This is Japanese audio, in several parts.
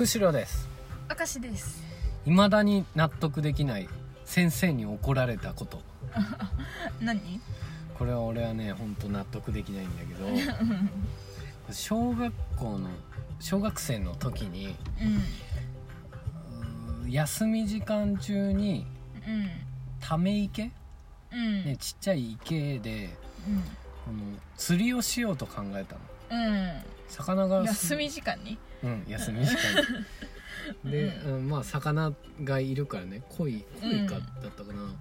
釧路です。明石です。未だに納得できない先生に怒られたこと。何？これは俺はね本当納得できないんだけど。小学校の小学生の時にうん。休み時間中にうん。ため池、うん。ね、ちっちゃい池でこの釣りをしようと考えたのうん。魚がうん休み時間に？うん休み時間に。で、うん。まあ魚がいるからね。鯉鯉かだったかな、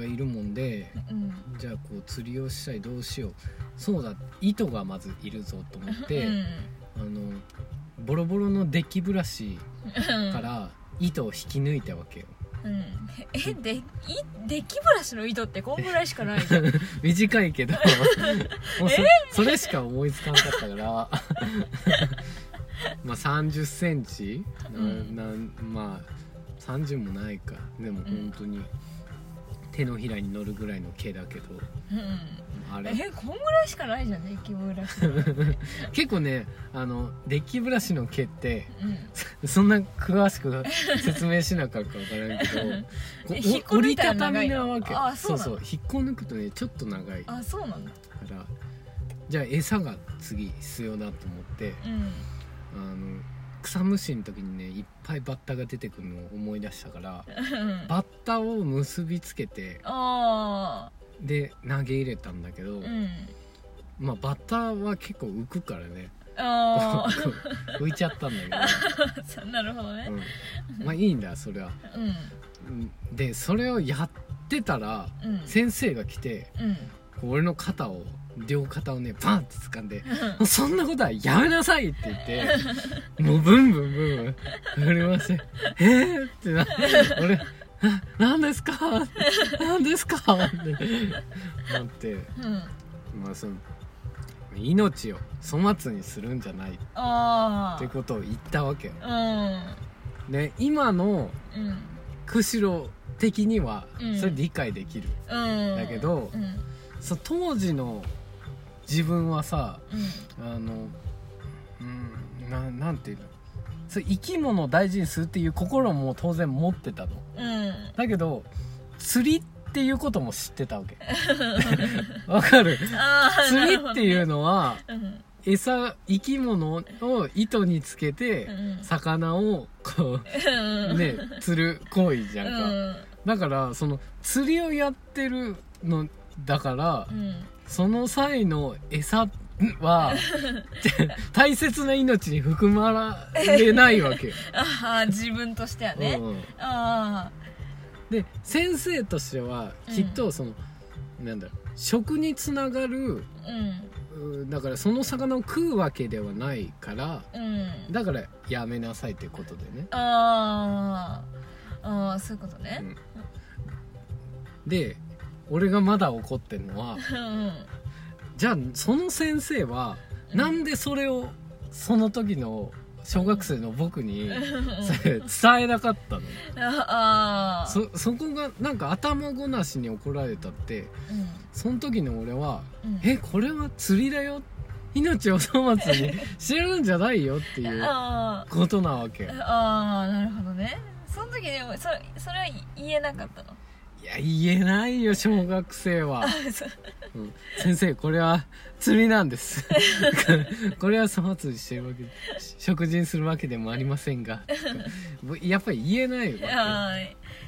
がいるもんでうん。じゃあこう釣りをしたい。どうしよう。そうだ。糸がまずいるぞと思って、うん。あのボロボロのデッキブラシうん。から糸を引き抜いたわけようん。えでいデッキブラシの糸ってこんぐらいしかないじゃん。短いけど。もうそそれしか思いつかなかったから。まあ3 0センチ、なうん。なんまあ30もないか。でも本当に手のひらに乗るぐらいの毛だけど。うんあれ。えこんぐらいしかないじゃんデッキブラシの。結構ねあのデッキブラシの毛ってうん。そんな詳しく 説明しなかったか分からんけど 折りたらたたみなわけ。あそうそう引っこ抜くとねちょっと長い。かあそうなんだ。らじゃあ餌が次必要だと思ってうん。あの草むしの時にねいっぱいバッタが出てくるのを思い出したからうん。バッタを結びつけてあで投げ入れたんだけど、あうん。まあバッタは結構浮くからね。あ 浮いちゃったんだあ なるほどね。けど、うん、まあいいんだそれは。うん。うんでそれをやってたらうん。先生が来て俺の肩を両肩をねパンって掴んで「もうそんなことはやめなさい!」って言って もうブンブンブンブン振りまして「えー!」ってな俺な「何ですか？何ですか?」ってなって。うんまあその命を粗末にするんじゃない。ってことを言ったわけよ。今のうん。釧路的にはうん。それ理解できる、うん。だけどうん。そう当時の自分はさうん。あのうんななんていうの？そう生き物を大事にするっていう心も当然持ってたのうん。だけど釣りっていうことも知ってたわけ。わかる？釣りっていうのはうん。餌生き物を糸につけてうん。魚をこうね釣る行為じゃんか、うん。だからその釣りをやってるのだからうん。その際の餌は 大切な命に含まれないわけよ、ああ自分としてはね。うんうん。あで先生としてはきっとその、なんだろう食につながるあうん。うだからその魚を食うわけではないからうん。だからやめなさいってことでね。ああああそういうことね。で俺がまだ怒ってるのはうんじゃあその先生はなんでそれをその時の小学生の僕に 伝えなかったの？ああそそこがなんか頭ごなしに怒られたってその時の俺はうん「えこれは釣りだよ？命を粗末にしてるんじゃないよ」っていうあことなわけ。あああなるほどね。その時でもそれそれは言えなかったの？いや言えないよ小学生は、そううん。先生これは釣りなんです。これは粗末にしてるわけ食事にするわけでもありませんが。やっぱり言えないよああ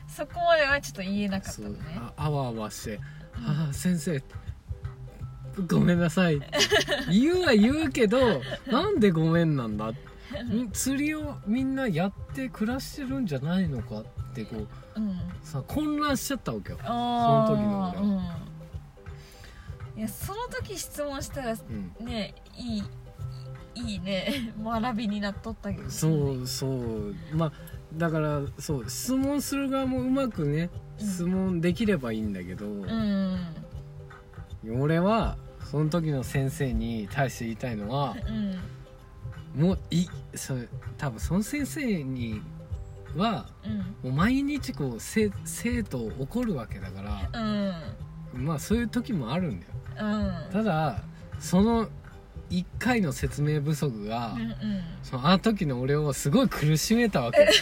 そこまではちょっと言えなかったね。ああわあわして「ああ先生ごめんなさい」言うは言うけどなんでごめんなんだ？ん釣りをみんなやって暮らしてるんじゃないのかってこううん。さ混乱しちゃったわけよ、その時の俺うんいやその時質問したらうん、ねいいいいね 学びになっとったけどそうそう。まあだからそう質問する側もうまくねうん。質問できればいいんだけど、うん。俺はその時の先生に対して言いたいのはうん。もういそう多分その先生にはうん。もう毎日こう生生徒を怒るわけだからうんまあそういう時もあるんだよ。うん。ただその1回の説明不足が、うんうん。そのあの時の俺をすごい苦しめたわけ。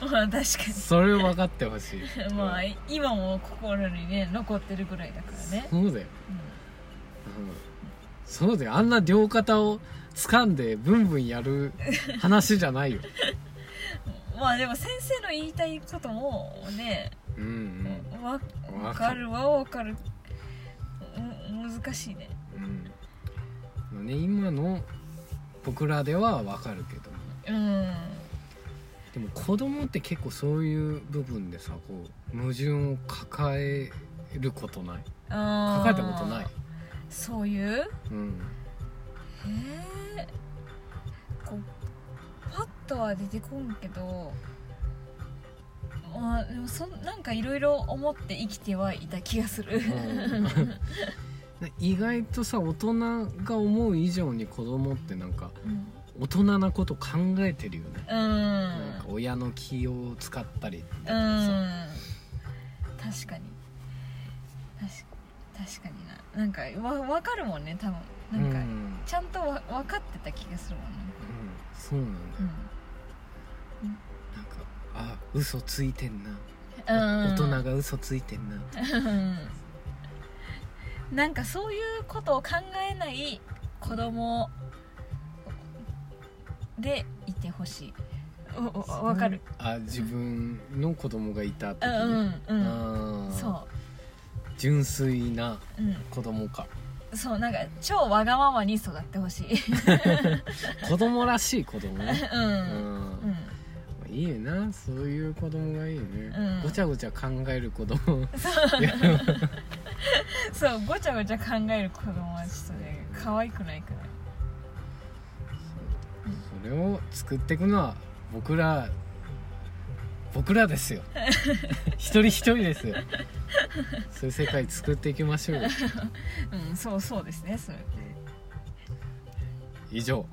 まあ確かそれを分かってほしい。に まあ今も心にね残ってるぐらいだからね、そうだよ、うん、そうだよ。あんな両肩を掴んでブンブンやる話じゃないよ。う んまあでも先生の言いたいこともね、うんわうんわかるわわかる。うん難しいね。うん。ね今の僕らでは分かるけど。もうん。でも子供って結構そういう部分でさこう矛盾を抱えることない？抱えたことないそういう？うん。へえこうパッとは出てこんけどまあでもそんなんかいろいろ思って生きてはいた気がする。で 意外とさ大人が思う以上に子供ってなんかうん。大人なこと考えてるよね、うん。なんか親の気を使ったりうん。とかさ確かに。確確かにな。なんかわ分かるもんね多分。なんか、うん。ちゃんとわ分かってた気がするもんね。うん。そうなんだよ、なん嘘ついてんな、うん。大人が嘘ついてんな。うん。なんかそういうことを考えない子供でいてほしい。わかる。あ自分の子供がいた時に、うんうんうん。そ純粋なううん。子供か。そうなんか超わがままに育ってほしい。子供らしい子供ね。うんうん。うんいいなそういう子供がいいね、うん。ごちゃごちゃ考える子供。そう。ごちゃごちゃ考える子供はちょっとね可愛くないからそれを作っていくのは僕ら僕らですよ。一人一人ですよ。そういう世界作っていきましょうよ。うんそうそうですねそれ以上